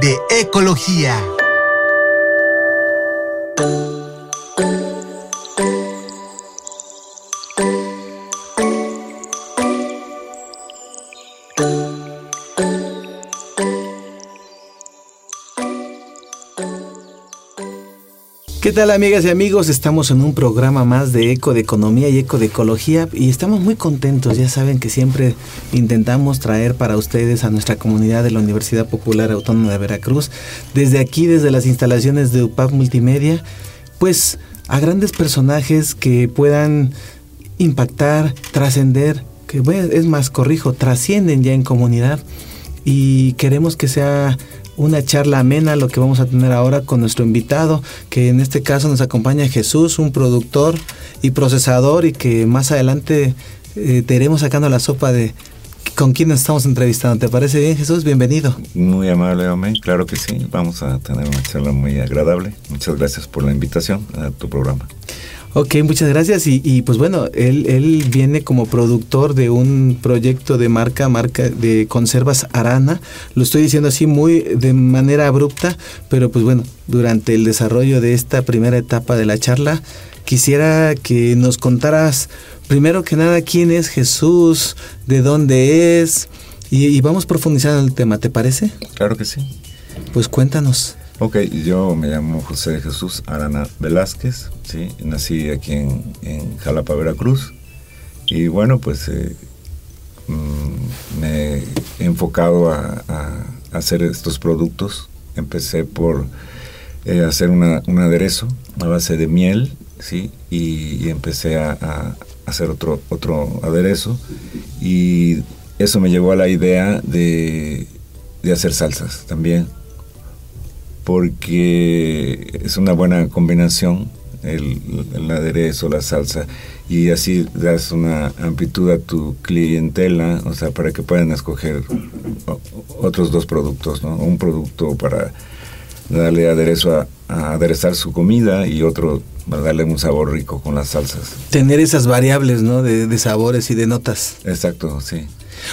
de ecología. ¿Qué tal amigas y amigos? Estamos en un programa más de Eco de Economía y Eco de Ecología y estamos muy contentos. Ya saben que siempre intentamos traer para ustedes a nuestra comunidad de la Universidad Popular Autónoma de Veracruz, desde aquí, desde las instalaciones de UPAP Multimedia, pues a grandes personajes que puedan impactar, trascender, que es más, corrijo, trascienden ya en comunidad y queremos que sea una charla amena, lo que vamos a tener ahora con nuestro invitado, que en este caso nos acompaña Jesús, un productor y procesador y que más adelante eh, te sacando la sopa de con quién nos estamos entrevistando. ¿Te parece bien Jesús? Bienvenido. Muy amable, Amén. Claro que sí. Vamos a tener una charla muy agradable. Muchas gracias por la invitación a tu programa. Ok, muchas gracias. Y, pues bueno, él, él, viene como productor de un proyecto de marca, marca de conservas Arana. Lo estoy diciendo así muy de manera abrupta, pero pues bueno, durante el desarrollo de esta primera etapa de la charla, quisiera que nos contaras primero que nada quién es Jesús, de dónde es, y, y vamos profundizando en el tema, ¿te parece? Claro que sí. Pues cuéntanos. Ok, yo me llamo José Jesús Arana Velázquez, ¿sí? nací aquí en, Jalapa, Veracruz, y bueno, pues eh, mm, me he enfocado a, hacer estos productos. Empecé por eh, hacer un aderezo a base de miel, ¿sí? y, empecé a, hacer otro, otro aderezo, y eso me llevó a la idea de, de hacer salsas también porque es una buena combinación el, aderezo, la salsa, y así das una amplitud a tu clientela, o sea, para que puedan escoger otros dos productos, ¿no? Un producto para darle aderezo a, aderezar su comida y otro para darle un sabor rico con las salsas. Tener esas variables, ¿no? De, de sabores y de notas. Exacto, sí.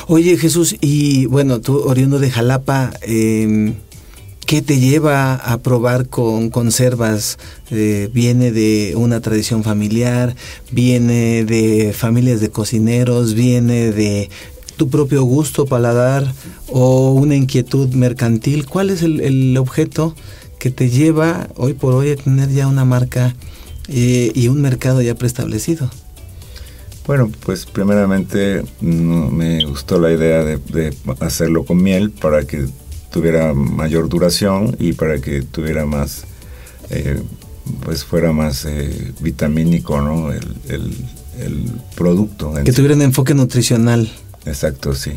Oye, Jesús, y bueno, tú oriundo de Jalapa, eh, ¿Qué te lleva a probar con conservas? Eh, ¿Viene de una tradición familiar? ¿Viene de familias de cocineros? ¿Viene de tu propio gusto, paladar o una inquietud mercantil? ¿Cuál es el, objeto que te lleva hoy por hoy a tener ya una marca eh, y un mercado ya preestablecido? Bueno, pues primeramente mm, me gustó la idea de hacerlo con miel para que tuviera mayor duración y para que tuviera más, eh, pues fuera más eh, vitamínico, ¿no? El, producto. Que tuviera un enfoque nutricional. Exacto, sí.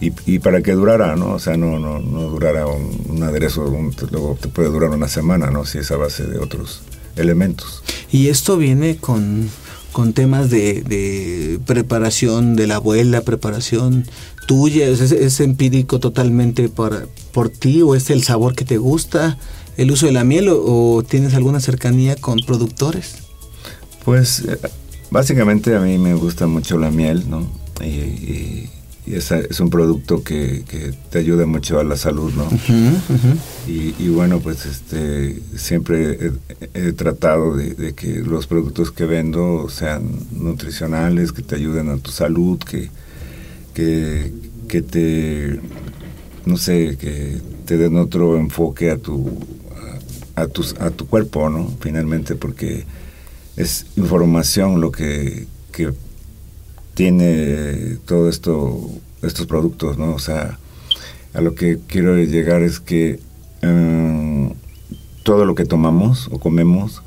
Y, y, para que durara, ¿no? O sea, no, no, no durara un, aderezo, luego te puede durar una semana, ¿no? Si es a base de otros elementos. Y esto viene con, con temas de, de, preparación de la abuela, preparación tuya, es, empírico totalmente por, por ti o es el sabor que te gusta, el uso de la miel o, tienes alguna cercanía con productores? Pues eh, básicamente a mí me gusta mucho la miel, ¿no? Y, es, un producto que, te ayuda mucho a la salud, ¿no? Y, bueno, pues este siempre he, tratado de, de, que los productos que vendo sean nutricionales, que te ayuden a tu salud, que, que, te, no sé, que te den otro enfoque a tu, a, tus, a tu cuerpo, ¿no? Finalmente, porque es información lo que, que tiene todo esto, estos productos, ¿no? O sea, a lo que quiero llegar es que em, todo lo que tomamos o comemos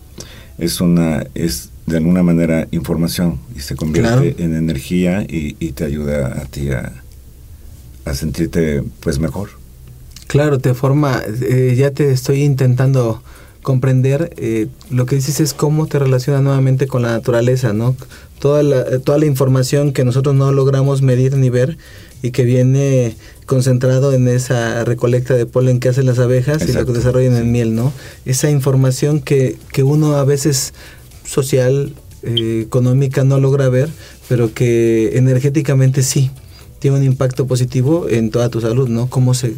es una es de alguna manera información y se convierte en energía y, te ayuda a ti a, sentirte pues mejor. Claro, te forma, eh, ya te estoy intentando comprender, eh, lo que dices es cómo te relaciona nuevamente con la naturaleza, ¿no? Toda la, toda la información que nosotros no logramos medir ni ver y que viene concentrado en esa recolecta de polen que hacen las abejas y lo que desarrollan en miel, ¿no? Esa información que, que uno a veces social, eh, económica no logra ver, pero que energéticamente sí tiene un impacto positivo en toda tu salud, ¿no? Cómo se,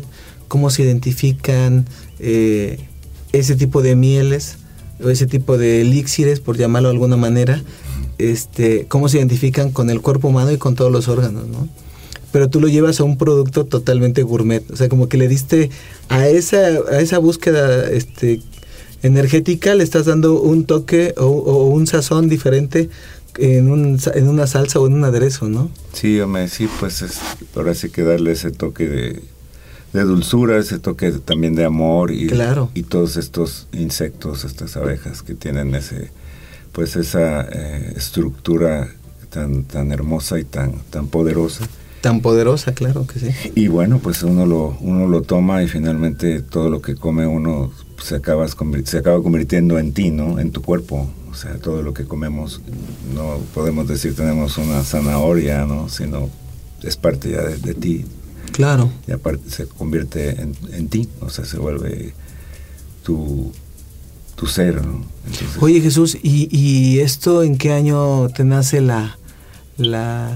cómo se identifican eh, ese tipo de mieles o ese tipo de elixires, por llamarlo de alguna manera, este, cómo se identifican con el cuerpo humano y con todos los órganos, ¿no? Pero tú lo llevas a un producto totalmente gourmet, o sea, como que le diste a esa, a esa búsqueda este, energética, le estás dando un toque o, un sazón diferente en, un, en una salsa o en un aderezo, ¿no? Sí, hombre, sí, pues es, ahora sí que darle ese toque de, de dulzura, ese toque también de amor y, y todos estos insectos, estas abejas que tienen ese, pues esa eh, estructura tan, tan hermosa y tan, tan poderosa. Tan poderosa, claro que sí. Y bueno, pues uno lo, uno lo toma y finalmente todo lo que come uno se, acaba, se acaba convirtiendo en ti, ¿no? En tu cuerpo. O sea, todo lo que comemos, no podemos decir tenemos una zanahoria, ¿no? Sino es parte ya de ti, Claro. Y aparte se convierte en, ti, o sea, se vuelve tu, tu ser, ¿no? Oye Jesús, ¿y, ¿y, esto en qué año te nace la, la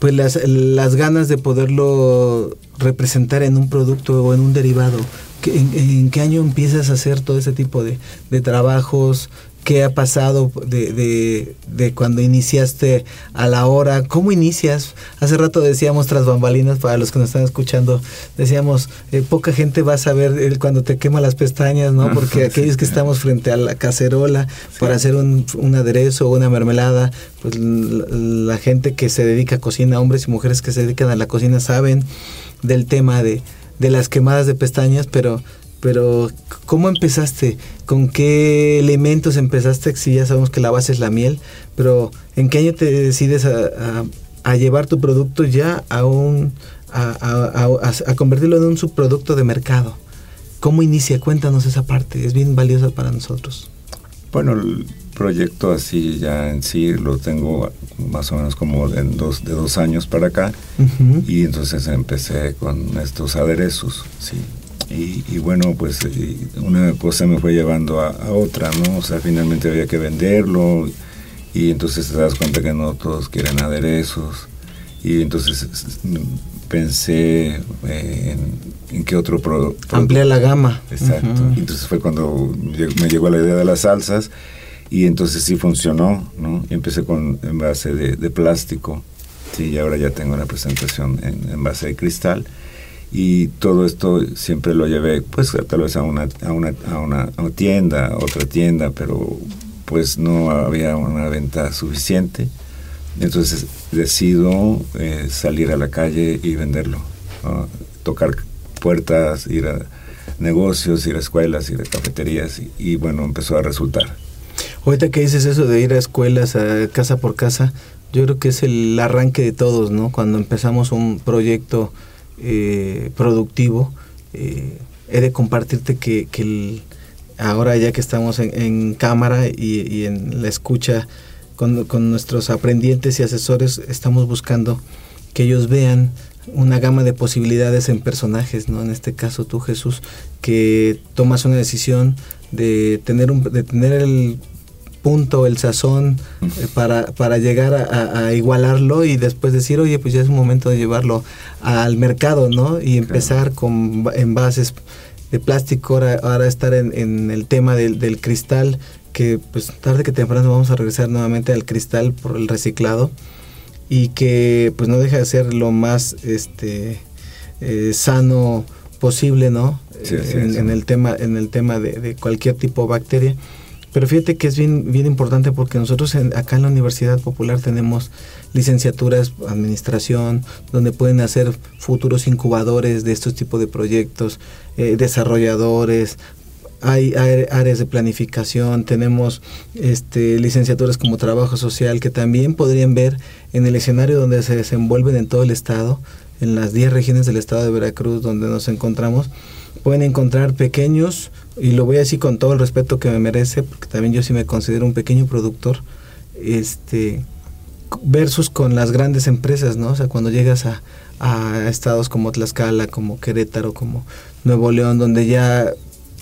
pues las, las ganas de poderlo representar en un producto o en un derivado? ¿En, en qué año empiezas a hacer todo ese tipo de, de trabajos? Qué ha pasado de, de, cuando iniciaste a la hora, cómo inicias. Hace rato decíamos tras bambalinas, para los que nos están escuchando, decíamos, eh, poca gente va a saber cuando te quema las pestañas, ¿no? Porque aquellos que estamos frente a la cacerola para hacer un, un, aderezo o una mermelada, pues la, gente que se dedica a cocina, hombres y mujeres que se dedican a la cocina, saben del tema de, de las quemadas de pestañas, pero pero ¿cómo empezaste? ¿Con qué elementos empezaste? Si ya sabemos que la base es la miel, pero ¿en qué año te decides a, llevar tu producto ya a un a, convertirlo en un subproducto de mercado? ¿Cómo inicia? Cuéntanos esa parte, es bien valiosa para nosotros. Bueno, el proyecto así ya en sí lo tengo más o menos como de dos, de dos años para acá y entonces empecé con estos aderezos, sí, y, bueno, pues una cosa me fue llevando a, otra, ¿no? O sea, finalmente había que venderlo y entonces te das cuenta que no todos quieren aderezos y entonces pensé eh, en, qué otro producto. Ampliar la gama. Exacto. Entonces fue cuando me llegó la idea de las salsas y entonces sí funcionó, ¿no? Y empecé con en base de, plástico, sí, y ahora ya tengo una presentación en, en base de cristal y todo esto siempre lo llevé pues tal vez a una, a una, a una, tienda, otra tienda, pero pues no había una venta suficiente. Entonces decido eh, salir a la calle y venderlo, tocar puertas, ir a negocios, ir a escuelas, ir a cafeterías y, bueno, empezó a resultar. Ahorita que dices eso de ir a escuelas, a casa por casa, yo creo que es el arranque de todos, ¿no? Cuando empezamos un proyecto eh, productivo. Eh, he de compartirte que, ahora ya que estamos en, cámara y, en la escucha con, nuestros aprendientes y asesores, estamos buscando que ellos vean una gama de posibilidades en personajes, ¿no? En este caso tú, Jesús, que tomas una decisión de tener, un, de tener el punto, el sazón eh, para, para llegar a, igualarlo y después decir, oye, pues ya es un momento de llevarlo al mercado, ¿no? Y empezar con envases de plástico, ahora, ahora estar en, el tema del, cristal, que pues tarde que temprano vamos a regresar nuevamente al cristal por el reciclado y que pues no deja de ser lo más este eh, sano posible, ¿no? en, el tema, en el tema de, de cualquier tipo de bacteria. Pero fíjate que es bien, bien importante porque nosotros acá en la Universidad Popular tenemos licenciaturas, administración, donde pueden hacer futuros incubadores de estos tipos de proyectos, eh, desarrolladores, hay áreas de planificación, tenemos este, licenciaturas como trabajo social que también podrían ver en el escenario donde se desenvuelven en todo el estado en las 10 regiones del estado de Veracruz donde nos encontramos, pueden encontrar pequeños, y lo voy a decir con todo el respeto que me merece, porque también yo sí me considero un pequeño productor, este versus con las grandes empresas, ¿no? O sea, cuando llegas a, a estados como Tlaxcala, como Querétaro, como Nuevo León, donde ya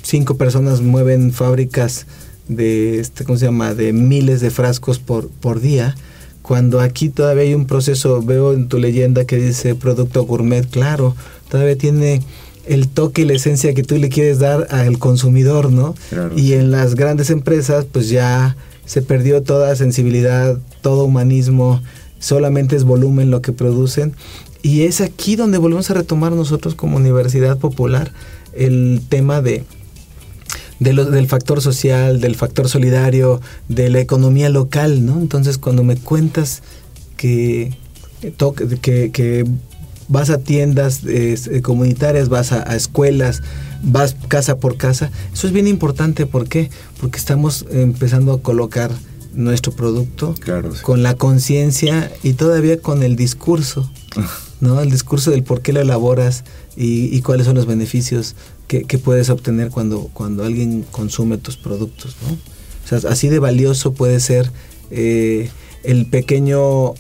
cinco personas mueven fábricas de este cómo se llama de miles de frascos por por día cuando aquí todavía hay un proceso veo en tu leyenda que dice producto gourmet claro todavía tiene el toque y la esencia que tú le quieres dar al consumidor no y en las grandes empresas pues ya se perdió toda sensibilidad todo humanismo solamente es volumen lo que producen. Y es aquí donde volvemos a retomar nosotros como universidad popular el tema de del factor social, del factor solidario, de la economía local, ¿no? Entonces cuando me cuentas que, que, que vas a tiendas eh, comunitarias, vas a, escuelas, vas casa por casa, eso es bien importante, ¿por qué? Porque estamos empezando a colocar nuestro producto con la conciencia y todavía con el discurso, ¿no? El discurso del por qué lo elaboras y, y cuáles son los beneficios que, puedes obtener cuando, cuando alguien consume tus productos, ¿no? O sea, así de valioso puede ser eh, el pequeño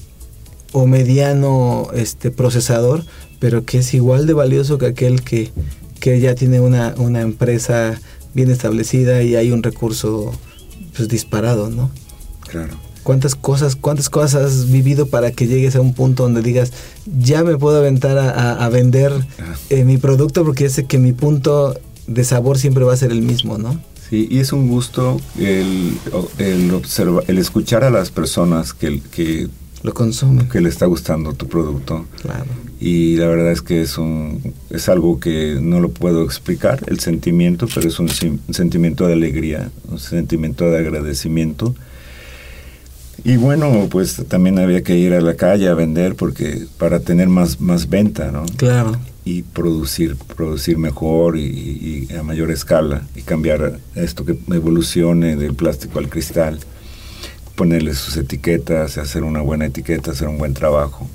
o mediano este procesador, pero que es igual de valioso que aquel que, que ya tiene una, una empresa bien establecida y hay un recurso pues disparado, ¿no? Claro cuántas cosas, cuántas cosas has vivido para que llegues a un punto donde digas, ya me puedo aventar a, vender eh, mi producto porque ya sé que mi punto de sabor siempre va a ser el mismo, ¿no? Sí, y es un gusto el, el, el escuchar a las personas que, que lo consumen. Que le está gustando tu producto. Claro. Y la verdad es que es, un, es algo que no lo puedo explicar, el sentimiento, pero es un sentimiento de alegría, un sentimiento de agradecimiento y bueno, pues también había que ir a la calle a vender porque para tener más, más venta, ¿no? Claro. Y producir, producir mejor y, a mayor escala y cambiar esto que evolucione del plástico al cristal, ponerle sus etiquetas, hacer una buena etiqueta, hacer un buen trabajo,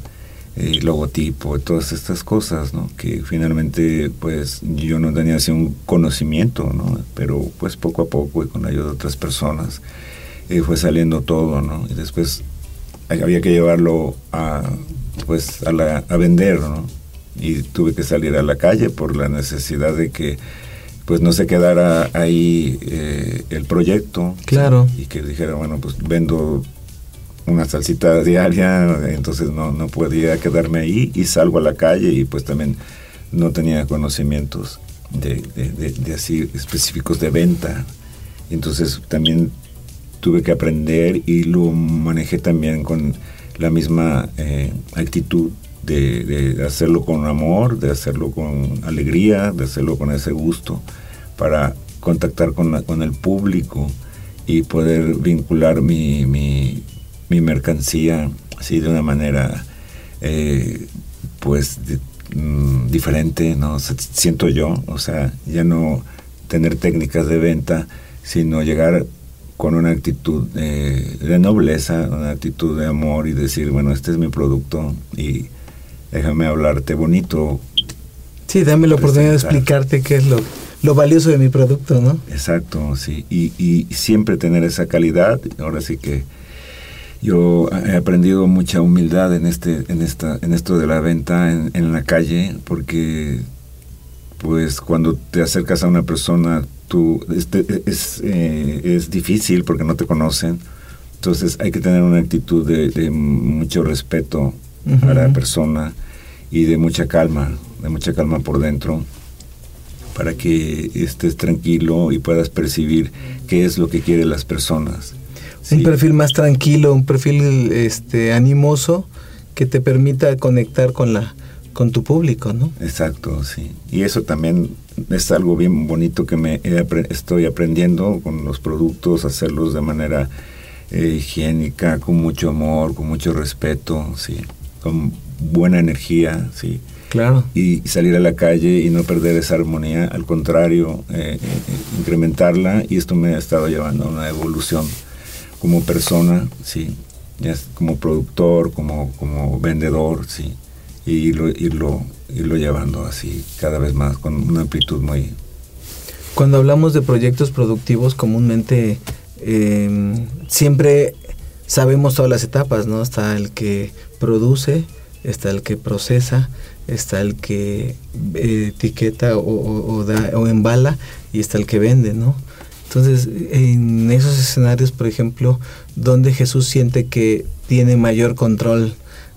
el logotipo, todas estas cosas, ¿no? Que finalmente, pues yo no tenía así un conocimiento, ¿no? Pero pues poco a poco y con la ayuda de otras personas y fue saliendo todo, ¿no? Y después había que llevarlo a, pues, a, la, a vender, ¿no? Y tuve que salir a la calle por la necesidad de que pues no se quedara ahí eh, el proyecto. Claro. Y que dijera, bueno, pues vendo una salsita diaria, entonces no, no podía quedarme ahí y salgo a la calle y pues también no tenía conocimientos de, de, de así específicos de venta. Entonces también tuve que aprender y lo manejé también con la misma eh, actitud de, hacerlo con amor, de hacerlo con alegría, de hacerlo con ese gusto, para contactar con, con el público y poder vincular mi, mi, mercancía así de una manera eh, pues mm, diferente, ¿no? Siento yo, o sea, ya no tener técnicas de venta, sino llegar con una actitud de nobleza, una actitud de amor y decir, bueno, este es mi producto y déjame hablarte bonito. Sí, dame la oportunidad de explicarte qué es lo, lo valioso de mi producto, ¿no? Exacto, sí. Y, y siempre tener esa calidad. Ahora sí que yo he aprendido mucha humildad en este, en esta, en esto de la venta en, en la calle, porque pues cuando te acercas a una persona este, es, eh, es difícil porque no te conocen. Entonces hay que tener una actitud de, mucho respeto a la persona y de mucha calma, de mucha calma por dentro, para que estés tranquilo y puedas percibir qué es lo que quieren las personas. Un perfil más tranquilo, un perfil este, animoso que te permita conectar con la, con tu público, ¿no? Exacto, sí. Y eso también es algo bien bonito que me estoy aprendiendo con los productos, hacerlos de manera eh, higiénica, con mucho amor, con mucho respeto, sí, con buena energía, sí. Claro. Y salir a la calle y no perder esa armonía, al contrario, eh, eh, incrementarla y esto me ha estado llevando a una evolución como persona, sí, ya como productor, como, como vendedor, sí y irlo, irlo, irlo llevando así cada vez más con una amplitud muy... Cuando hablamos de proyectos productivos, comúnmente em, siempre sabemos todas las etapas, ¿no? Está el que produce, está el que procesa, está el que eh, etiqueta o, da, o embala y está el que vende, ¿no? Entonces, en esos escenarios, por ejemplo, donde Jesús siente que tiene mayor control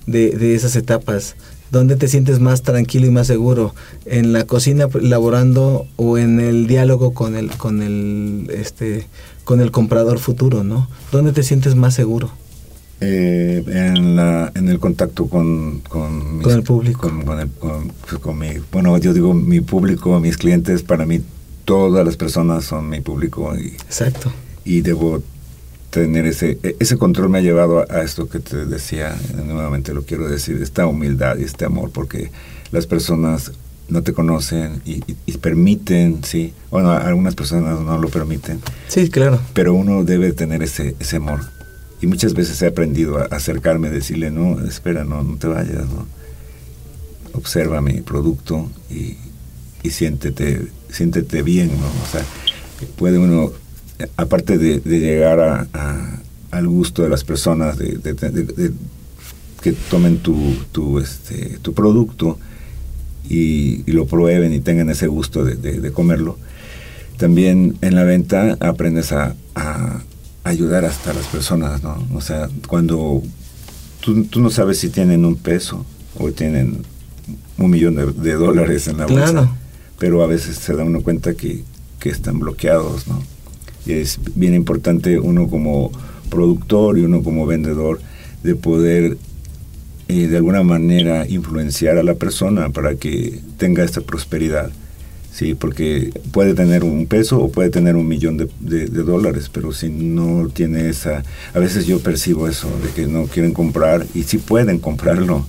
de, de esas etapas, ¿Dónde te sientes más tranquilo y más seguro? ¿En la cocina laborando o en el diálogo con el, con el, este, con el comprador futuro, ¿no? ¿Dónde te sientes más seguro? Eh, en, la, en el contacto con, con, el público. Pues, con, mi, bueno, yo digo mi público, mis clientes, para mí todas las personas son mi público. Y, Exacto. Y debo tener ese, e, ese control me ha llevado a, esto que te decía, nuevamente lo quiero decir, esta humildad y este amor, porque las personas no te conocen y, permiten, sí, bueno, algunas personas no lo permiten. Sí, claro. Pero uno debe tener ese, ese amor. Y muchas veces he aprendido a acercarme, decirle, no, espera, no, no te vayas, ¿no? Observa mi producto y, y siéntete, bien, ¿no? O sea, puede uno aparte de, llegar a, al gusto de las personas, de, que tomen tu, tu, este, tu producto y, lo prueben y tengan ese gusto de, comerlo, también en la venta aprendes a, ayudar hasta las personas, ¿no? O sea, cuando tú, tú, no sabes si tienen un peso o tienen un millón de, dólares en la bolsa, pero a veces se da uno cuenta que, que están bloqueados, ¿no? es bien importante uno como productor y uno como vendedor de poder eh, de alguna manera influenciar a la persona para que tenga esta prosperidad. Sí, porque puede tener un peso o puede tener un millón de, dólares, pero si no tiene esa... A veces yo percibo eso, de que no quieren comprar y sí pueden comprarlo,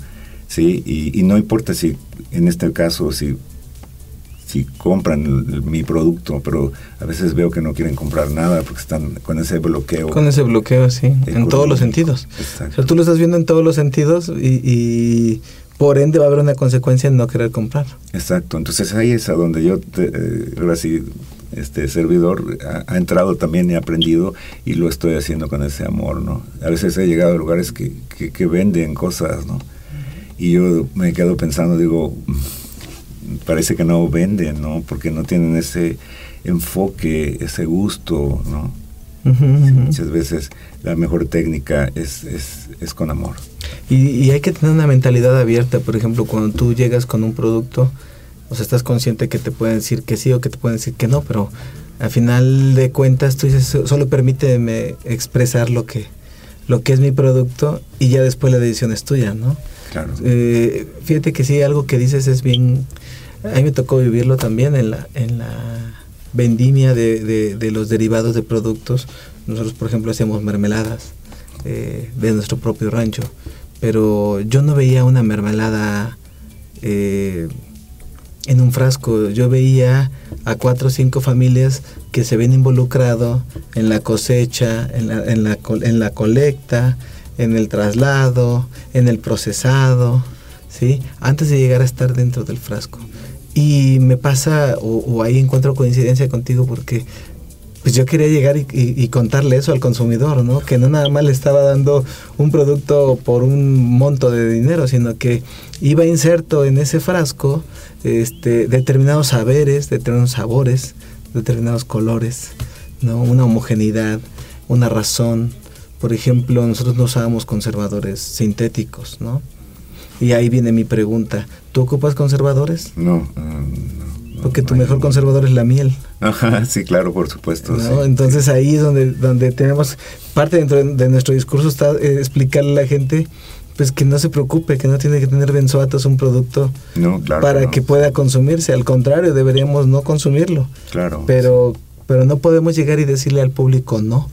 ¿sí? Y, y no importa si, en este caso, si si compran mi producto, pero a veces veo que no quieren comprar nada porque están con ese bloqueo. Con ese bloqueo, sí, en todos los sentidos. O sea, tú lo estás viendo en todos los sentidos y, por ende va a haber una consecuencia en no querer comprar. Exacto, entonces ahí es a donde yo, eh, ahora sí, este servidor ha, entrado también y ha aprendido y lo estoy haciendo con ese amor, ¿no? A veces he llegado a lugares que, que, venden cosas, ¿no? Y yo me quedo pensando, digo, parece que no venden, ¿no? Porque no tienen ese enfoque, ese gusto, ¿no? Muchas veces la mejor técnica es, es, es con amor. Y, hay que tener una mentalidad abierta, por ejemplo, cuando tú llegas con un producto, o sea, estás consciente que te pueden decir que sí o que te pueden decir que no, pero al final de cuentas tú dices, solo permíteme expresar lo que, lo que es mi producto y ya después la decisión es tuya, ¿no? Claro. Eh, fíjate que sí, algo que dices es bien a mí me tocó vivirlo también en la, en la vendimia de, de, los derivados de productos. Nosotros, por ejemplo, hacíamos mermeladas eh, de nuestro propio rancho, pero yo no veía una mermelada eh, en un frasco. Yo veía a cuatro o cinco familias que se ven involucrado en la cosecha, en la, en la, en la colecta, en el traslado, en el procesado, ¿sí? antes de llegar a estar dentro del frasco. Y me pasa, o, ahí encuentro coincidencia contigo porque pues yo quería llegar y, contarle eso al consumidor, ¿no? Que no nada más le estaba dando un producto por un monto de dinero, sino que iba inserto en ese frasco este, determinados saberes, determinados sabores, determinados colores, ¿no? Una homogeneidad, una razón. Por ejemplo, nosotros no usábamos conservadores sintéticos, ¿no? Y ahí viene mi pregunta. ¿Tú ocupas conservadores? No, Porque tu mejor conservador es la miel. Ajá, sí, claro, por supuesto. Entonces ahí es donde, donde tenemos, parte dentro de nuestro discurso está eh, explicarle a la gente pues que no se preocupe, que no tiene que tener benzoatos un producto para que pueda consumirse. Al contrario, deberíamos no consumirlo. Claro. Pero, pero no podemos llegar y decirle al público no.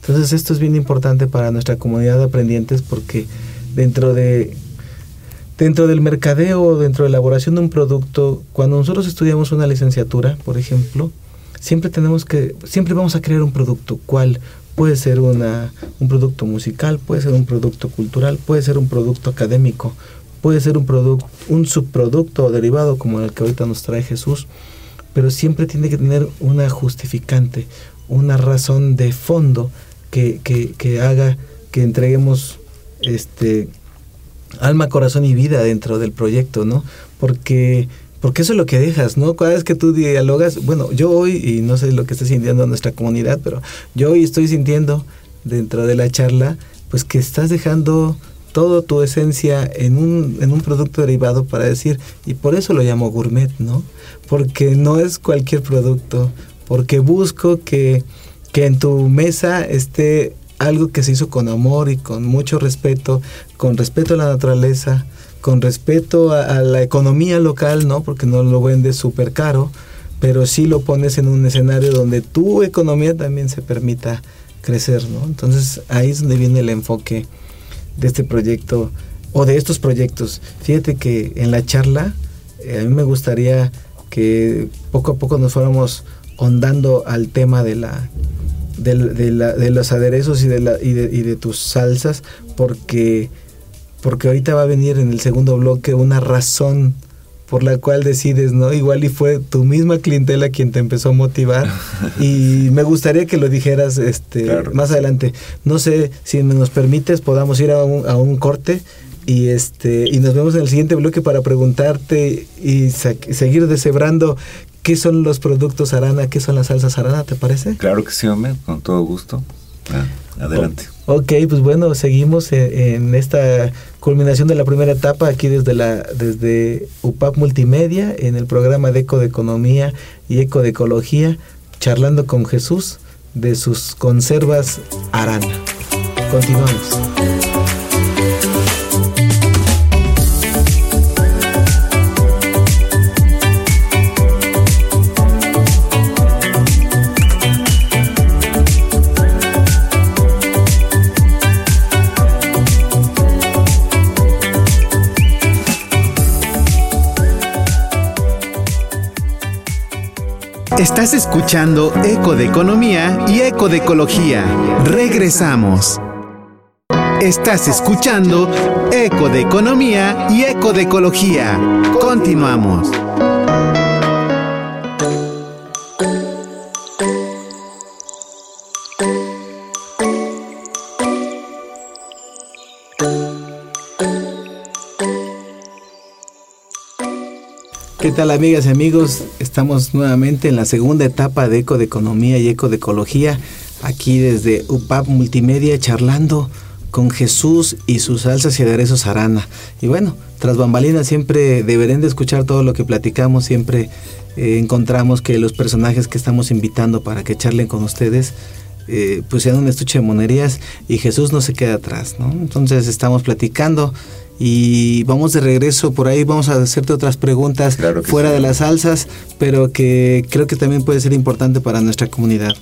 Entonces esto es bien importante para nuestra comunidad de aprendientes porque dentro de Dentro del mercadeo, dentro de la elaboración de un producto, cuando nosotros estudiamos una licenciatura, por ejemplo, siempre tenemos que, siempre vamos a crear un producto. ¿Cuál? Puede ser una, un producto musical, puede ser un producto cultural, puede ser un producto académico, puede ser un producto, un subproducto o derivado como el que ahorita nos trae Jesús, pero siempre tiene que tener una justificante, una razón de fondo que, que, que haga que entreguemos este alma, corazón y vida dentro del proyecto, ¿no? Porque porque eso es lo que dejas, ¿no? Cada vez que tú dialogas, bueno, yo hoy, y no sé lo que está sintiendo nuestra comunidad, pero yo hoy estoy sintiendo dentro de la charla, pues que estás dejando toda tu esencia en un, en un producto derivado para decir, y por eso lo llamo gourmet, ¿no? Porque no es cualquier producto, porque busco que, que en tu mesa esté algo que se hizo con amor y con mucho respeto, con respeto a la naturaleza, con respeto a, la economía local, ¿no? Porque no lo vendes súper caro, pero sí lo pones en un escenario donde tu economía también se permita crecer, ¿no? Entonces ahí es donde viene el enfoque de este proyecto o de estos proyectos. Fíjate que en la charla eh, a mí me gustaría que poco a poco nos fuéramos ondando al tema de la de, la, de los aderezos y de, la, y de, y de tus salsas porque porque ahorita va a venir en el segundo bloque una razón por la cual decides, ¿no? Igual y fue tu misma clientela quien te empezó a motivar y me gustaría que lo dijeras este más adelante. No sé si nos permites podamos ir a un, a un corte y este y nos vemos en el siguiente bloque para preguntarte y seguir deshebrando qué son los productos Arana, qué son las salsas Arana, ¿te parece? Claro que sí, hombre, con todo gusto. Ah, adelante. ok, pues bueno, seguimos en, esta culminación de la primera etapa aquí desde la desde UPAP Multimedia en el programa de Eco de Economía y Eco de Ecología, charlando con Jesús de sus conservas Arana. Continuamos. Estás escuchando Eco de Economía y Eco de Ecología. Regresamos. Estás escuchando Eco de Economía y Eco de Ecología. Continuamos. ¿Qué tal amigas y amigos? Estamos nuevamente en la segunda etapa de Eco de Economía y Eco de Ecología, aquí desde UPAP Multimedia charlando con Jesús y sus salsas y aderezos arana. Y bueno, tras bambalinas siempre deberán de escuchar todo lo que platicamos, siempre eh, encontramos que los personajes que estamos invitando para que charlen con ustedes eh, sean un estuche de monerías y Jesús no se queda atrás, ¿no? Entonces estamos platicando y vamos de regreso por ahí vamos a hacerte otras preguntas fuera de las salsas pero que creo que también puede ser importante para nuestra comunidad.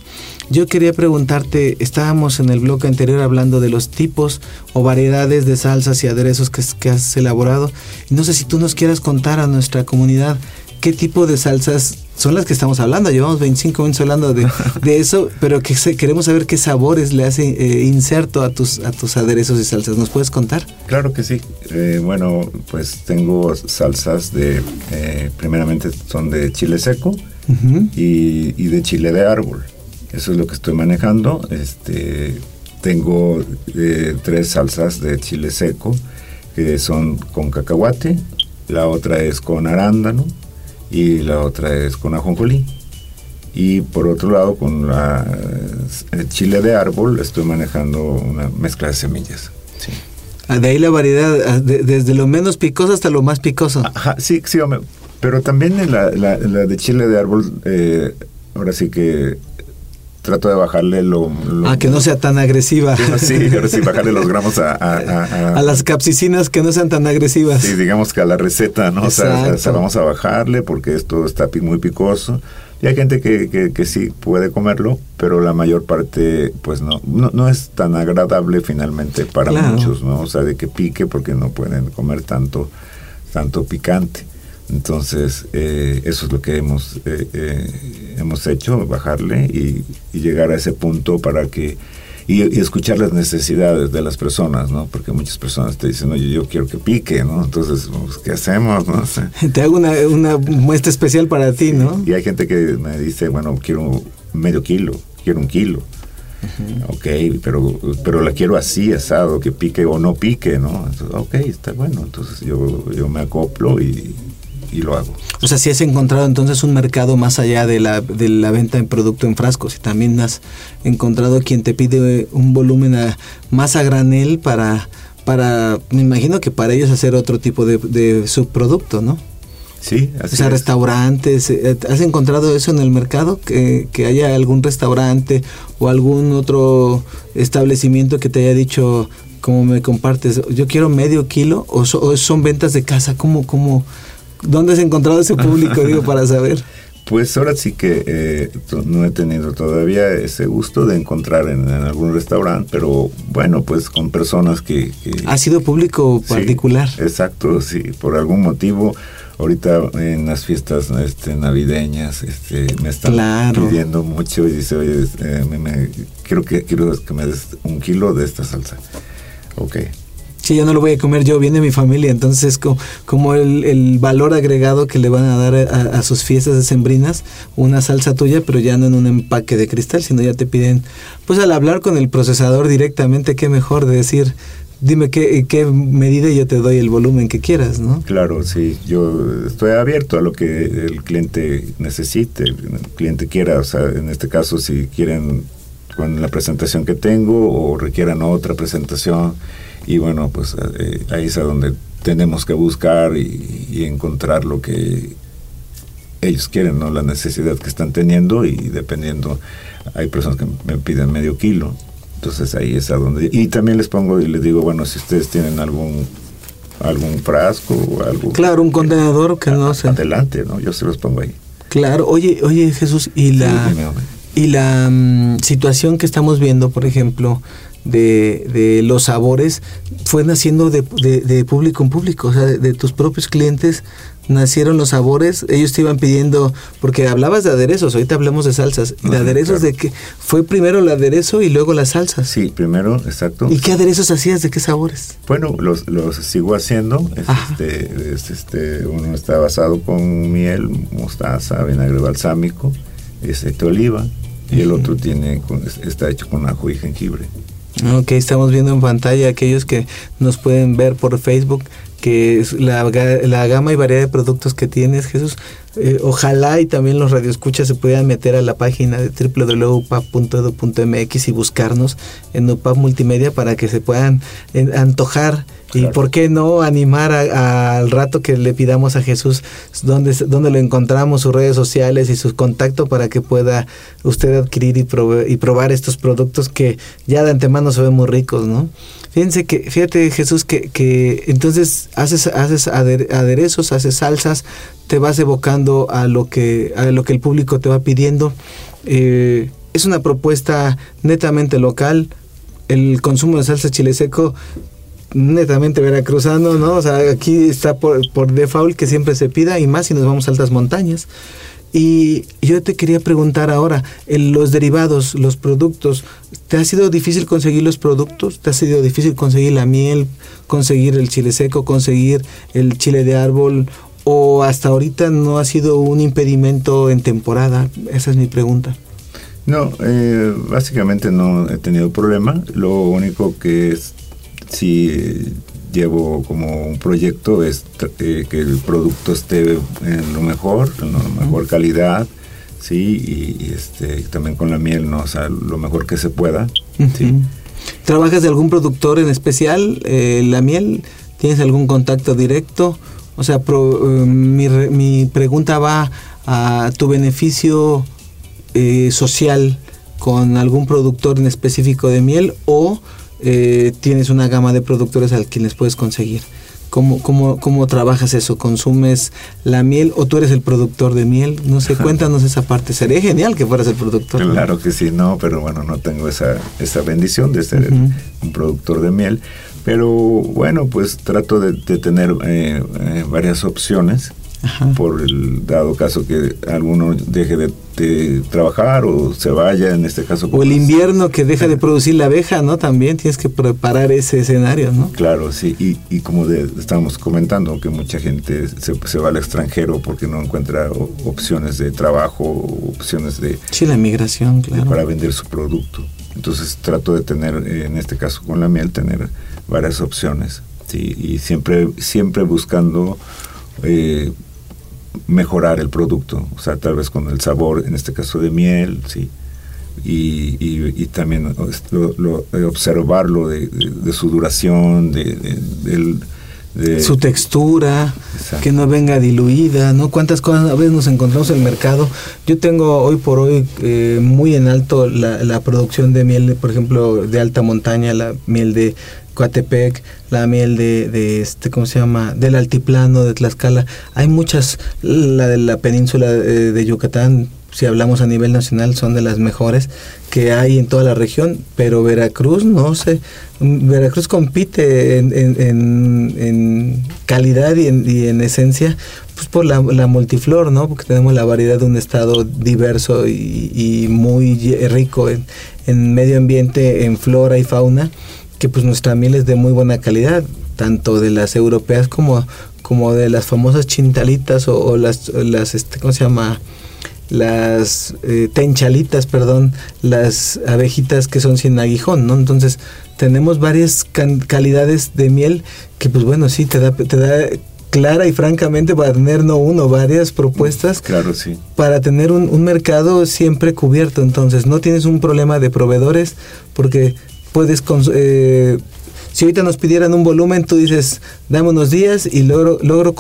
Yo quería preguntarte estábamos en el bloque anterior hablando de los tipos o variedades de salsas y aderezos que, que has elaborado. No sé si tú nos quieras contar a nuestra comunidad qué tipo de salsas son las que estamos hablando. Llevamos 25 minutos hablando de, eso, pero que queremos saber qué sabores le hace eh, inserto a tus, a tus aderezos y salsas. ¿Nos puedes contar? Claro que sí. Eh, bueno, pues tengo salsas de, eh, primeramente son de chile seco y, y, de chile de árbol. Eso es lo que estoy manejando. Este, tengo tres salsas de chile seco que son con cacahuate, la otra es con arándano y la otra es con ajonjolí. Y por otro lado, con la el chile de árbol, estoy manejando una mezcla de semillas. Sí. Ah, de ahí la variedad, ah, desde lo menos picoso hasta lo más picoso. sí, sí, pero también la, la, la de chile de árbol, eh, ahora sí que trato de bajarle lo, Ah, que no sea tan agresiva. Sí, sí, bajarle los gramos a, a, las capsicinas que no sean tan agresivas. Sí, digamos que a la receta, ¿no? O sea, vamos a bajarle porque esto está muy picoso. Y hay gente que, que, sí puede comerlo, pero la mayor parte, pues no, no, es tan agradable finalmente para muchos, ¿no? O sea, de que pique porque no pueden comer tanto, tanto picante. Entonces, eh, eso es lo que hemos, eh, eh, hemos hecho, bajarle y, llegar a ese punto para que y, escuchar las necesidades de las personas, ¿no? Porque muchas personas te dicen, oye, yo quiero que pique, ¿no? Entonces, pues, ¿qué hacemos? No Te hago una, una muestra especial para ti, ¿no? Y hay gente que me dice, bueno, quiero medio kilo, quiero un kilo. Ok, pero, pero la quiero así, asado, que pique o no pique, ¿no? Entonces, ok, está bueno. Entonces yo, yo me acoplo y, y lo hago. O sea, si has encontrado entonces un mercado más allá de la, de la venta de producto en frascos y también has encontrado quien te pide un volumen más a granel para, para, me imagino que para ellos hacer otro tipo de, subproducto, ¿no? Sí, así O sea, restaurantes, eh, ¿has encontrado eso en el mercado? Que, que, haya algún restaurante o algún otro establecimiento que te haya dicho, como me compartes, yo quiero medio kilo o, son ventas de casa, ¿cómo, cómo, ¿Dónde has encontrado ese público, digo, para saber? Pues ahora sí que eh, no he tenido todavía ese gusto de encontrar en, algún restaurante, pero bueno, pues con personas que... ¿Ha sido público particular? exacto, sí, por algún motivo. Ahorita en las fiestas este, navideñas este, me están pidiendo mucho y dice, oye, eh, me, quiero, que, quiero que me des un kilo de esta salsa. Ok, Sí, yo no lo voy a comer yo, viene mi familia, entonces como, como el, valor agregado que le van a dar a, sus fiestas decembrinas, una salsa tuya, pero ya no en un empaque de cristal, sino ya te piden, pues al hablar con el procesador directamente, qué mejor de decir, dime qué, qué medida yo te doy el volumen que quieras, ¿no? Claro, sí, yo estoy abierto a lo que el cliente necesite, el cliente quiera, o sea, en este caso si quieren con la presentación que tengo o requieran otra presentación, y bueno, pues eh, ahí es a donde tenemos que buscar y, encontrar lo que ellos quieren, ¿no? La necesidad que están teniendo y dependiendo, hay personas que me piden medio kilo, entonces ahí es a donde... Y también les pongo y les digo, bueno, si ustedes tienen algún algún frasco o algo... Claro, un contenedor que no sé. Adelante, ¿no? Yo se los pongo ahí. Claro, oye, oye Jesús, y la, y la mm, situación que estamos viendo, por ejemplo, de, de los sabores fue naciendo de, de, público en público, o sea, de, tus propios clientes nacieron los sabores, ellos te iban pidiendo, porque hablabas de aderezos, ahorita hablamos de salsas, de aderezos de que fue primero el aderezo y luego las salsas. Sí, primero, exacto. ¿Y qué aderezos hacías? ¿De qué sabores? Bueno, los, los sigo haciendo, este, este, uno está basado con miel, mostaza, vinagre balsámico, aceite de oliva, y el otro tiene está hecho con ajo y jengibre. Ok, estamos viendo en pantalla aquellos que nos pueden ver por Facebook que es la, la gama y variedad de productos que tienes, Jesús. Eh, ojalá y también los radioescuchas se puedan meter a la página de www.upap.edu.mx y buscarnos en UPAP Multimedia para que se puedan eh, y por qué no animar al rato que le pidamos a Jesús dónde, dónde lo encontramos, sus redes sociales y sus contactos para que pueda usted adquirir y, y probar estos productos que ya de antemano se ven muy ricos, ¿no? Fíjense que, fíjate Jesús, que, que entonces haces, haces aderezos, haces salsas, te vas evocando a lo que, a lo que el público te va pidiendo. Eh, es una propuesta netamente local. El consumo de salsa chile seco netamente veracruzano, ¿no? O sea, aquí está por, por default que siempre se pida y más si nos vamos a altas montañas. Y yo te quería preguntar ahora, los derivados, los productos, ¿te ha sido difícil conseguir los productos? ¿Te ha sido difícil conseguir la miel, conseguir el chile seco, conseguir el chile de árbol? ¿O hasta ahorita no ha sido un impedimento en temporada? Esa es mi pregunta. No, eh, básicamente no he tenido problema. Lo único que es, si llevo como un proyecto es eh, que el producto esté en lo mejor, en la mejor calidad, sí, y, este, también con la miel, ¿no? O sea, lo mejor que se pueda, ¿Trabajas de algún productor en especial eh, la miel? ¿Tienes algún contacto directo? O sea, eh, mi, mi, pregunta va a tu beneficio social con algún productor en específico de miel o eh, tienes una gama de productores al quienes puedes conseguir. ¿Cómo, cómo, ¿Cómo trabajas eso? ¿Consumes la miel o tú eres el productor de miel? No sé, cuéntanos esa parte. Sería genial que fueras el productor. Claro que sí, no, pero bueno, no tengo esa, esa bendición de ser un productor de miel. Pero bueno, pues trato de, tener eh, eh, varias opciones por el dado caso que alguno deje de, trabajar o se vaya, en este caso. O el invierno que deja de producir la abeja, ¿no? También tienes que preparar ese escenario, ¿no? Claro, sí, y, y como estábamos comentando, que mucha gente se, se, va al extranjero porque no encuentra opciones de trabajo, opciones de... Sí, la migración, claro. para vender su producto. Entonces trato de tener, en este caso con la miel, tener varias opciones, ¿sí? Y siempre, siempre buscando... Eh, mejorar el producto, o sea, tal vez con el sabor, en este caso de miel, sí, y, y, también lo, observarlo de, su duración, de, su textura, que no venga diluida, ¿no? ¿Cuántas cosas a veces nos encontramos en el mercado? Yo tengo hoy por hoy eh, muy en alto la, la, producción de miel, por ejemplo, de alta montaña, la miel de Coatepec, la miel de, de, este, ¿cómo se llama? Del altiplano de Tlaxcala. Hay muchas, la de la península de, de, Yucatán, si hablamos a nivel nacional, son de las mejores que hay en toda la región, pero Veracruz, no sé, Veracruz compite en, en, en, calidad y en, y en, esencia pues por la, la, multiflor, ¿no? Porque tenemos la variedad de un estado diverso y, y muy rico en, en medio ambiente, en flora y fauna que pues nuestra miel es de muy buena calidad, tanto de las europeas como, como de las famosas chintalitas o, las, las este, ¿cómo se llama? las eh, tenchalitas, perdón, las abejitas que son sin aguijón, ¿no? Entonces, tenemos varias calidades de miel que, pues bueno, sí, te da, te da clara y francamente para tener no uno, varias propuestas. Claro, sí. Para tener un, un mercado siempre cubierto. Entonces, no tienes un problema de proveedores porque puedes... Eh, si ahorita nos pidieran un volumen, tú dices, dame unos días y logro, logro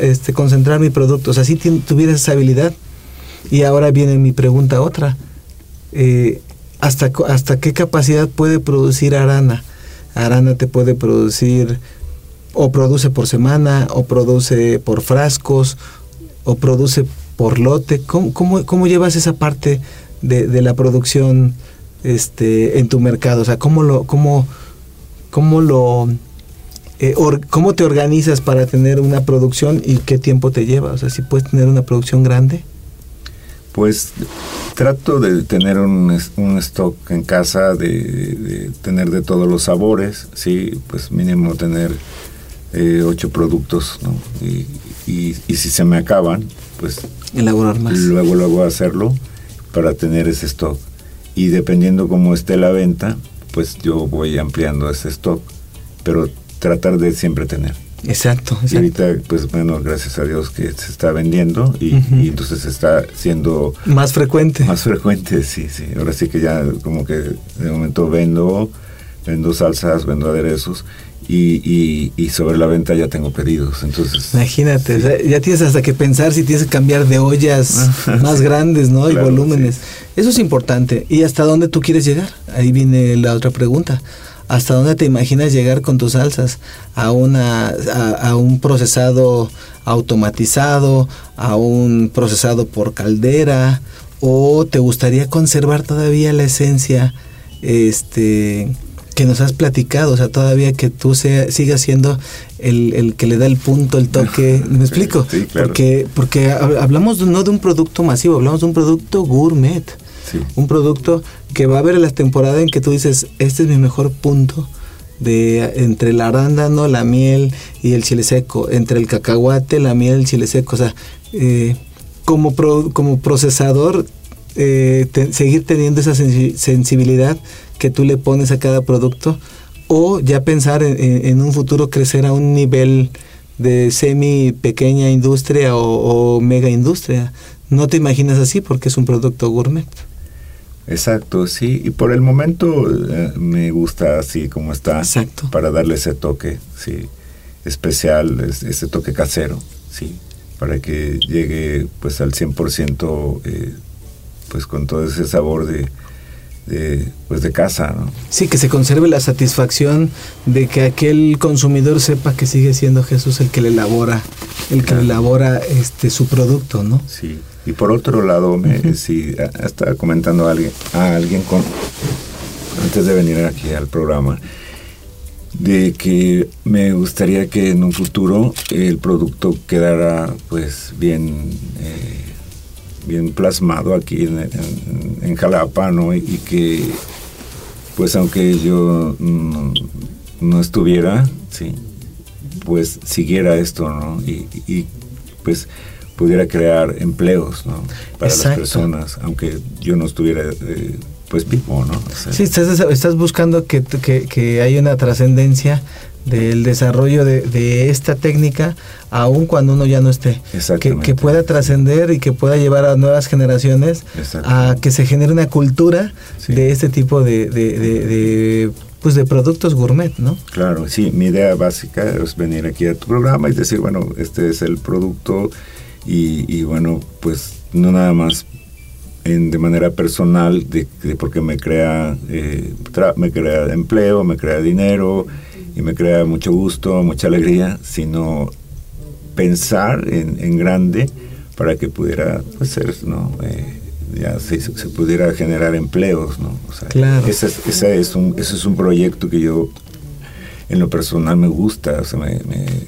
este, concentrar mi producto. O sea, si tuvieras esa habilidad. Y ahora viene mi pregunta otra. Eh, ¿hasta, ¿Hasta qué capacidad puede producir Arana? Arana te puede producir, o produce por semana, o produce por frascos, o produce por lote. ¿Cómo, cómo, llevas esa parte de la producción? Este, en tu mercado? O sea, ¿cómo lo, cómo, cómo lo, eh, cómo te organizas para tener una producción y qué tiempo te lleva? O sea, si puedes tener una producción grande. Pues trato de tener un, un stock en casa, de, tener de todos los sabores, sí, pues mínimo tener eh, ocho productos, ¿no? Y, y, y, si se me acaban, pues elaborar más. Luego luego hacerlo para tener ese stock y dependiendo cómo esté la venta, pues yo voy ampliando ese stock, pero tratar de siempre tener. Exacto, Y ahorita, pues bueno, gracias a Dios que se está vendiendo y, entonces está siendo... Más frecuente. Más frecuente, sí, sí. Ahora sí que ya como que de momento vendo, vendo salsas, vendo aderezos y, y, sobre la venta ya tengo pedidos. Entonces, Imagínate, ya tienes hasta que pensar si tienes que cambiar de ollas más grandes, ¿no? y volúmenes. Eso es importante. ¿Y hasta dónde tú quieres llegar? Ahí viene la otra pregunta. ¿Hasta dónde te imaginas llegar con tus salsas? ¿A, una, a, un procesado automatizado? ¿A un procesado por caldera? ¿O te gustaría conservar todavía la esencia este, que nos has platicado, o sea, todavía que tú sea, sigas siendo el, el, que le da el punto, el toque, ¿me explico? Sí, claro. Porque, porque hablamos no de un producto masivo, hablamos de un producto gourmet, un producto que va a haber la temporada en que tú dices, este es mi mejor punto de entre el arándano, la miel y el chile seco, entre el cacahuate, la miel y el chile seco, o sea, eh, como, como procesador, eh, seguir teniendo esa sensibilidad que tú le pones a cada producto o ya pensar en, un futuro crecer a un nivel de semi pequeña industria o, mega industria. No te imaginas así porque es un producto gourmet. Exacto, sí. Y por el momento eh, me gusta así como está. Exacto. Para darle ese toque, sí, especial, ese toque casero, sí. Para que llegue pues al 100% eh, pues con todo ese sabor de, de, pues de casa. ¿no? Sí, que se conserve la satisfacción de que aquel consumidor sepa que sigue siendo Jesús el que le elabora, el que elabora este su producto, ¿no? Sí. Y por otro lado, me, sí, estaba comentando a alguien, a alguien con, antes de venir aquí al programa, de que me gustaría que en un futuro el producto quedara pues bien eh, bien plasmado aquí en, Jalapa ¿no? y, que pues aunque yo no, estuviera sí pues siguiera esto no y, pues pudiera crear empleos ¿no? para las personas aunque yo no estuviera eh, pues vivo, ¿no? sí, estás, estás buscando que, que, que haya una trascendencia del desarrollo de, esta técnica aun cuando uno ya no esté. Que, que pueda trascender y que pueda llevar a nuevas generaciones a que se genere una cultura de este tipo de, de, pues de productos gourmet, ¿no? Claro, sí, mi idea básica es venir aquí a tu programa y decir, bueno, este es el producto y, y bueno, pues no nada más en, de manera personal, de, porque me crea, eh, me crea empleo, me crea dinero y me crea mucho gusto, mucha alegría, sino pensar en, en grande para que pudiera pues, ser, ¿no? Eh, ya se, se, pudiera generar empleos, ¿no? O sea, claro. ese, es un, ese es un proyecto que yo en lo personal me gusta, o sea, me,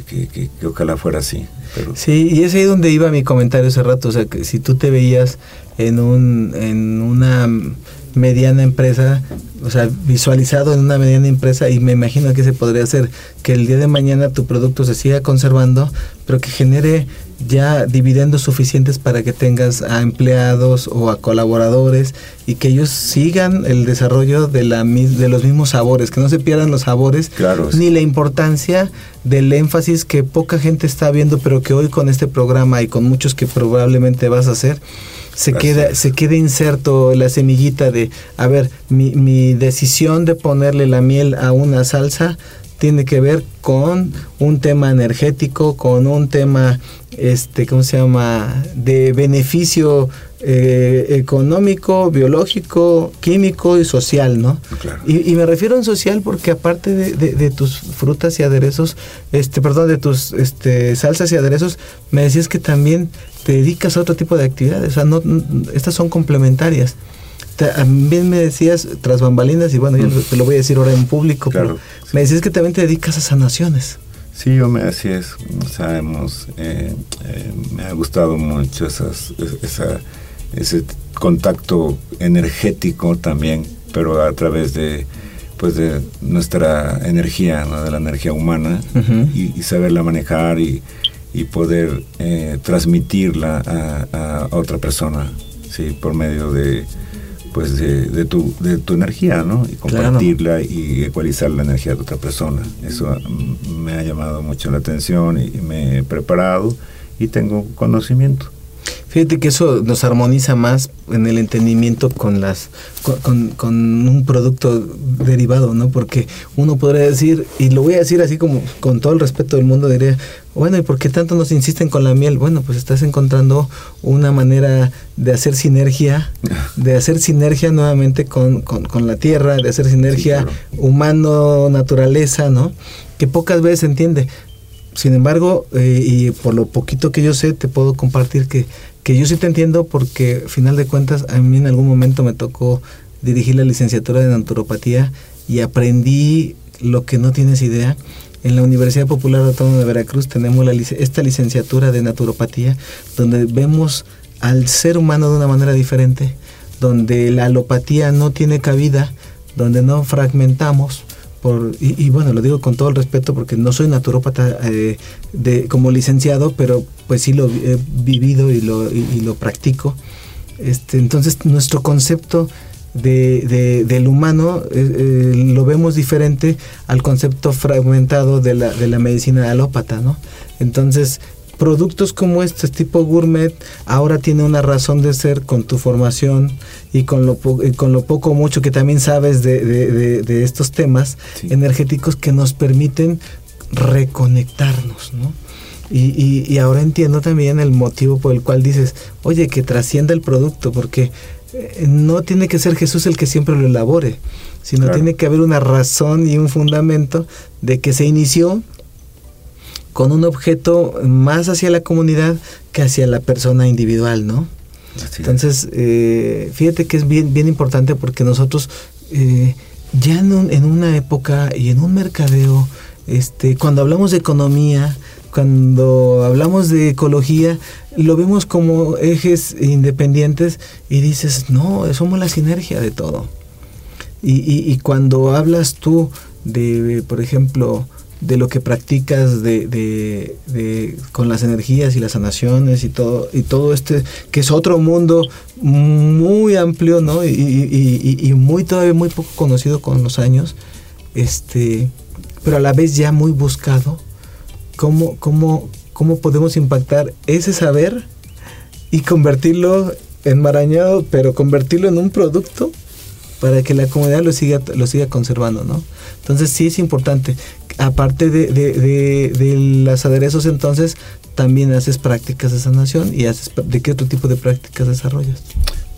que, que, que, ojalá fuera así. Pero... Sí, y es ahí donde iba mi comentario hace rato, o sea, que si tú te veías en, un, en una mediana empresa, o sea, visualizado en una mediana empresa y me imagino que se podría hacer que el día de mañana tu producto se siga conservando, pero que genere ya dividendos suficientes para que tengas a empleados o a colaboradores y que ellos sigan el desarrollo de, la, de los mismos sabores, que no se pierdan los sabores, ni la importancia del énfasis que poca gente está viendo, pero que hoy con este programa y con muchos que probablemente vas a hacer, se queda, se queda inserto la semillita de, a ver, mi, mi decisión de ponerle la miel a una salsa tiene que ver con un tema energético, con un tema, este, ¿cómo se llama?, de beneficio eh, económico, biológico, químico y social, ¿no? Y, me refiero a social porque aparte de, tus frutas y aderezos, este, perdón, de tus este, salsas y aderezos, me decías que también te dedicas a otro tipo de actividades, o sea, no, estas son complementarias. También me decías tras bambalinas, y bueno, yo te lo voy a decir ahora en público, pero me decías que también te dedicas a sanaciones. Sí, hombre, así es. Sabemos, eh, eh, me ha gustado mucho esas, esa, ese contacto energético también, pero a través de pues de nuestra energía, de la energía humana, y, saberla manejar y, y poder eh, transmitirla a, a, otra persona, sí, por medio de pues de, tu, de tu energía, ¿no? Y compartirla y ecualizar la energía de otra persona. Eso mm, me ha llamado mucho la atención y me he preparado y tengo conocimiento. Fíjate que eso nos armoniza más en el entendimiento con las con, con, un producto derivado, ¿no? Porque uno podría decir, y lo voy a decir así como con todo el respeto del mundo, diría, bueno, ¿y por qué tanto nos insisten con la miel? Bueno, pues estás encontrando una manera de hacer sinergia, de hacer sinergia nuevamente con, con, la tierra, de hacer sinergia humano-naturaleza, ¿no? Que pocas veces se entiende. Sin embargo, eh, y por lo poquito que yo sé, te puedo compartir que que yo sí te entiendo porque, final de cuentas, a mí en algún momento me tocó dirigir la licenciatura de naturopatía y aprendí lo que no tienes idea. En la Universidad Popular Autónoma de Veracruz tenemos la, esta licenciatura de naturopatía donde vemos al ser humano de una manera diferente, donde la alopatía no tiene cabida, donde no fragmentamos, y, bueno, lo digo con todo el respeto porque no soy naturópata eh, de, como licenciado, pero pues sí lo he vivido y lo, y, lo practico. Este, entonces nuestro concepto de, del humano eh, eh, lo vemos diferente al concepto fragmentado de la, de la medicina alópata, ¿no? Entonces productos como este tipo gourmet ahora tiene una razón de ser con tu formación y con lo, con lo poco o mucho que también sabes de, estos temas energéticos que nos permiten reconectarnos, ¿no? Y, ahora entiendo también el motivo por el cual dices, oye, que trascienda el producto, porque eh, no tiene que ser Jesús el que siempre lo elabore, sino tiene que haber una razón y un fundamento de que se inició con un objeto más hacia la comunidad que hacia la persona individual, ¿no? Entonces, eh, fíjate que es bien, bien importante porque nosotros, eh, ya en, una época y en un mercadeo, este, cuando hablamos de economía, cuando hablamos de ecología, lo vemos como ejes independientes y dices, no, somos la sinergia de todo. Y, cuando hablas tú de, por ejemplo, de lo que practicas de, de, con las energías y las sanaciones y todo y todo este que es otro mundo muy amplio no y, y, muy todavía muy poco conocido con los años este pero a la vez ya muy buscado cómo cómo cómo podemos impactar ese saber y convertirlo enmarañado pero convertirlo en un producto para que la comunidad lo siga lo siga conservando no entonces sí es importante aparte de, de, de, las aderezos, entonces también haces prácticas de sanación y haces de qué otro tipo de prácticas desarrollas.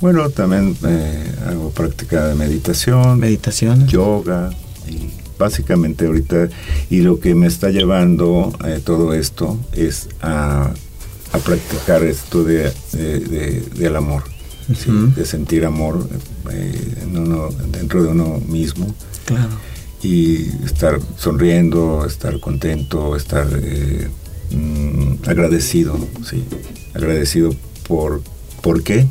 Bueno, también eh, hago práctica de meditación, meditación, yoga y básicamente ahorita y lo que me está llevando eh, todo esto es a, a practicar esto de, del amor, de sentir amor eh, dentro de uno mismo. Claro y estar sonriendo, estar contento, estar eh, mm, agradecido, sí, agradecido por, ¿por qué?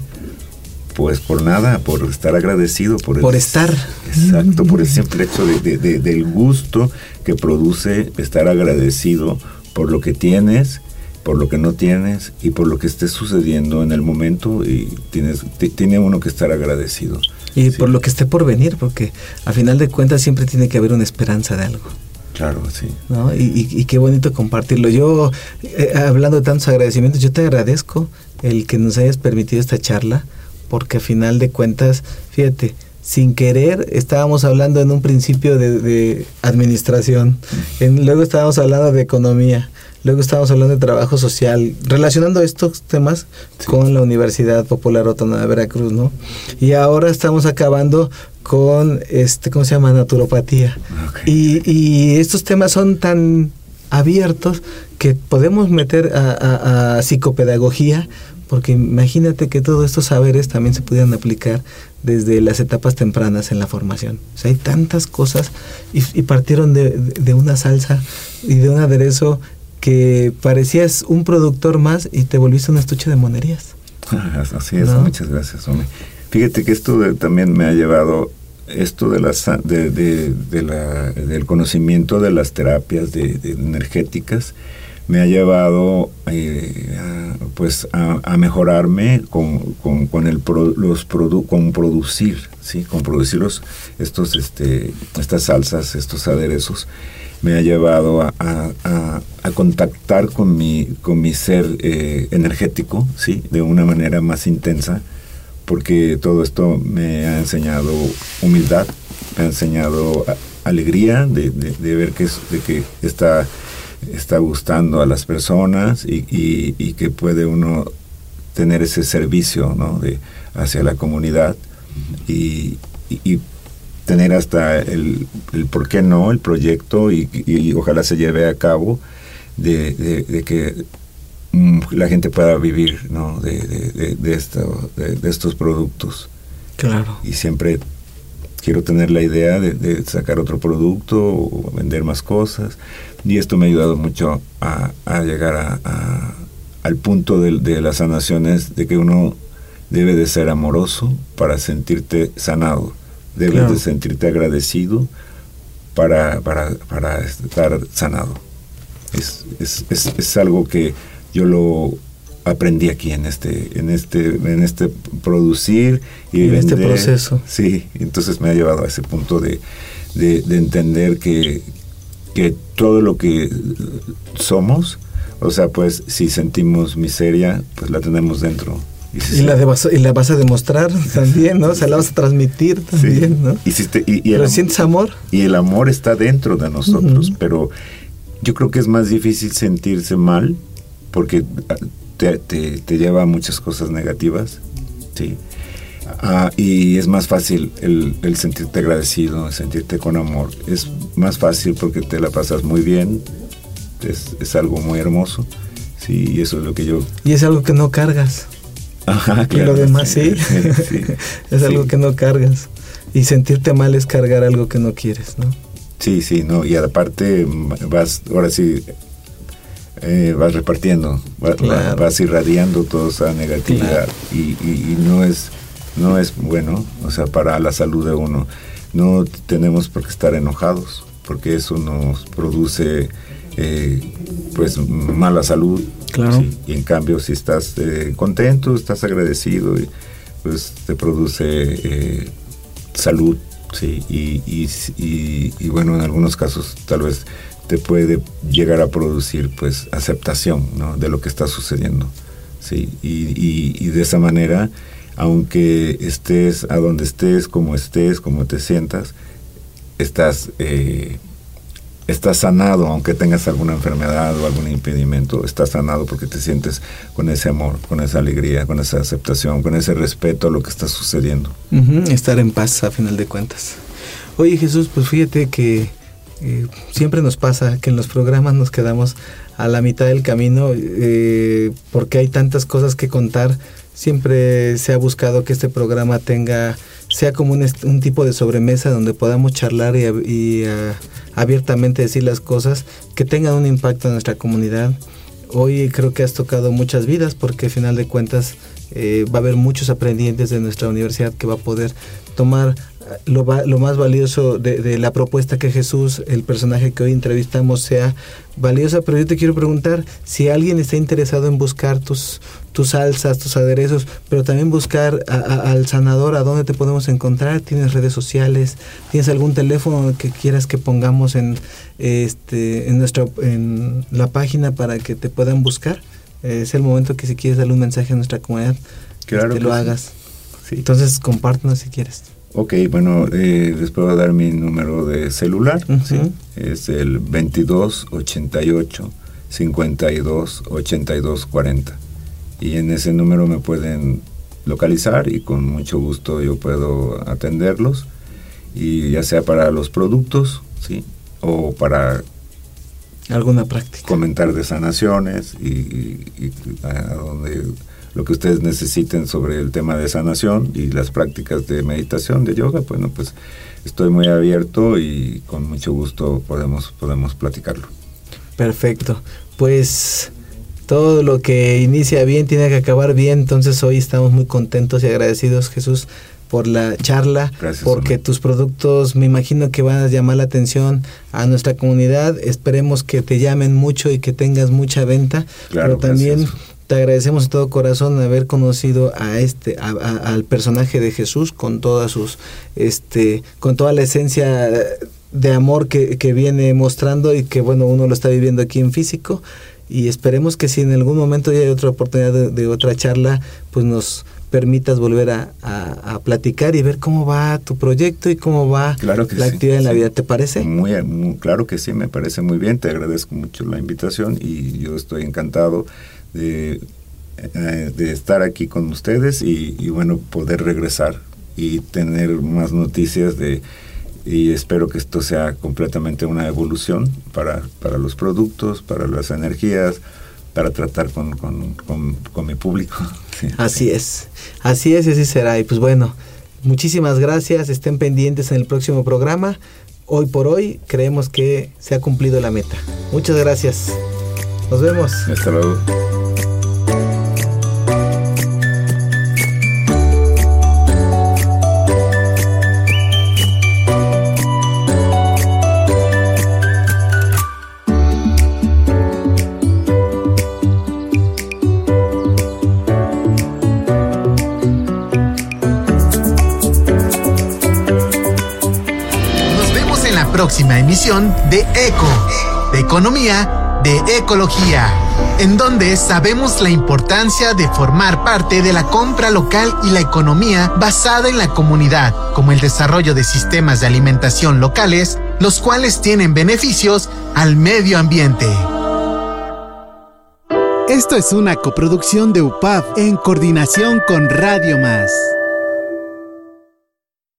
Pues por nada, por estar agradecido. Por, por estar. Exacto, por el simple hecho de, del gusto que produce estar agradecido por lo que tienes, por lo que no tienes y por lo que esté sucediendo en el momento y tienes, tiene uno que estar agradecido y por lo que esté por venir, porque a final de cuentas siempre tiene que haber una esperanza de algo. Claro, sí. ¿no? Y, qué bonito compartirlo. Yo, eh, hablando de tantos agradecimientos, yo te agradezco el que nos hayas permitido esta charla, porque a final de cuentas, fíjate, sin querer estábamos hablando en un principio de, administración, luego estábamos hablando de economía, Luego estábamos hablando de trabajo social, relacionando estos temas con la Universidad Popular Autónoma de Veracruz, ¿no? Y ahora estamos acabando con, este, ¿cómo se llama? Naturopatía. Y, estos temas son tan abiertos que podemos meter a, psicopedagogía, porque imagínate que todos estos saberes también se pudieran aplicar desde las etapas tempranas en la formación. O sea, hay tantas cosas y, partieron de, de, una salsa y de un aderezo que parecías un productor más y te volviste un estuche de monerías. Así es, muchas gracias, hombre. Fíjate que esto también me ha llevado, esto de, las, de, de, la, del conocimiento de las terapias de, energéticas, me ha llevado eh, a, pues a, mejorarme con, con, el los con producir, ¿sí? con producir los, estos, este, estas salsas, estos aderezos me ha llevado a, contactar con mi, con mi ser eh, energético, ¿sí? De una manera más intensa, porque todo esto me ha enseñado humildad, me ha enseñado alegría de, ver que, de que está, está gustando a las personas y, que puede uno tener ese servicio ¿no? de, hacia la comunidad y, y, tener hasta el, el por qué no, el proyecto y, ojalá se lleve a cabo de, que mm, la gente pueda vivir ¿no? de, de, esto, de, estos productos. Claro. Y siempre quiero tener la idea de, sacar otro producto o vender más cosas. Y esto me ha ayudado mucho a, llegar a, al punto de, las sanaciones, de que uno debe de ser amoroso para sentirte sanado Debes de sentirte agradecido para, para, para estar sanado. Es, es, es, es, algo que yo lo aprendí aquí en este, en este, en este producir y en este proceso. Sí, entonces me ha llevado a ese punto de, de, de entender que, que todo lo que somos, o sea, pues si sentimos miseria, pues la tenemos dentro y, la y, la vas a demostrar también, ¿no? O sea, la vas a transmitir también, ¿no? Y, si y, el, sientes amor. Y el amor está dentro de nosotros, pero yo creo que es más difícil sentirse mal porque te, te, lleva a muchas cosas negativas, ¿sí? Ah, y es más fácil el, el, sentirte agradecido, sentirte con amor. Es más fácil porque te la pasas muy bien, es, es algo muy hermoso, sí, y eso es lo que yo... Y es algo que no cargas. Ajá, y lo demás sí, es algo que no cargas. y sentirte mal es cargar algo que no quieres, ¿no? Sí, sí, no, y aparte vas, ahora sí, eh, vas repartiendo, vas, irradiando toda esa negatividad y, no es no es bueno, o sea, para la salud de uno. No tenemos por qué estar enojados, porque eso nos produce eh, pues mala salud. Claro. Y en cambio, si estás eh, contento, estás agradecido, pues te produce eh, salud. Sí, y, y, bueno, en algunos casos tal vez te puede llegar a producir pues aceptación ¿no? de lo que está sucediendo. Sí, y, de esa manera, aunque estés a donde estés, como estés, como te sientas, estás eh, estás sanado, aunque tengas alguna enfermedad o algún impedimento, estás sanado porque te sientes con ese amor, con esa alegría, con esa aceptación, con ese respeto a lo que está sucediendo. estar en paz a final de cuentas. Oye Jesús, pues fíjate que eh, siempre nos pasa que en los programas nos quedamos a la mitad del camino eh, porque hay tantas cosas que contar. Siempre se ha buscado que este programa tenga, sea como un, tipo de sobremesa donde podamos charlar y, y abiertamente decir las cosas que tengan un impacto en nuestra comunidad. Hoy creo que has tocado muchas vidas porque al final de cuentas eh, va a haber muchos aprendientes de nuestra universidad que va a poder tomar lo, lo más valioso de, la propuesta que Jesús, el personaje que hoy entrevistamos, sea valiosa, pero yo te quiero preguntar si alguien está interesado en buscar tus, tus salsas, tus aderezos, pero también buscar al sanador, a dónde te podemos encontrar, tienes redes sociales, tienes algún teléfono que quieras que pongamos en, este, en, nuestra, en la página para que te puedan buscar. Es el momento que si quieres darle un mensaje a nuestra comunidad, claro que lo hagas. Entonces compártenos si quieres. Ok, bueno, eh, les puedo dar mi número de celular. ¿sí? Es el 2288 52 82 40. Y en ese número me pueden localizar y con mucho gusto yo puedo atenderlos. Y ya sea para los productos, ¿sí? O para alguna práctica. Comentar de sanaciones y, y a donde lo que ustedes necesiten sobre el tema de sanación y las prácticas de meditación, de yoga, bueno, pues estoy muy abierto y con mucho gusto podemos, podemos platicarlo. Perfecto. Pues todo lo que inicia bien tiene que acabar bien, entonces hoy estamos muy contentos y agradecidos, Jesús, por la charla, porque tus productos me imagino que van a llamar la atención a nuestra comunidad. Esperemos que te llamen mucho y que tengas mucha venta, pero también te agradecemos de todo corazón haber conocido a este, al personaje de Jesús con todas sus, este, con toda la esencia de amor que, que viene mostrando y que bueno, uno lo está viviendo aquí en físico. Y esperemos que si en algún momento ya hay otra oportunidad de, otra charla, pues nos permitas volver a, a, platicar y ver cómo va tu proyecto y cómo va la actividad en la vida. ¿Te parece? Muy, claro que sí, me parece muy bien. Te agradezco mucho la invitación y yo estoy encantado de, eh, de estar aquí con ustedes y, bueno, poder regresar y tener más noticias de y espero que esto sea completamente una evolución para, para los productos, para las energías, para tratar con, con, con, mi público. así es, así es y así será. Y pues bueno, muchísimas gracias, estén pendientes en el próximo programa. Hoy por hoy creemos que se ha cumplido la meta. Muchas gracias. Nos vemos. Hasta luego. De ECO, de Economía, de Ecología, en donde sabemos la importancia de formar parte de la compra local y la economía basada en la comunidad, como el desarrollo de sistemas de alimentación locales, los cuales tienen beneficios al medio ambiente. Esto es una coproducción de UPAV en coordinación con Radio Más.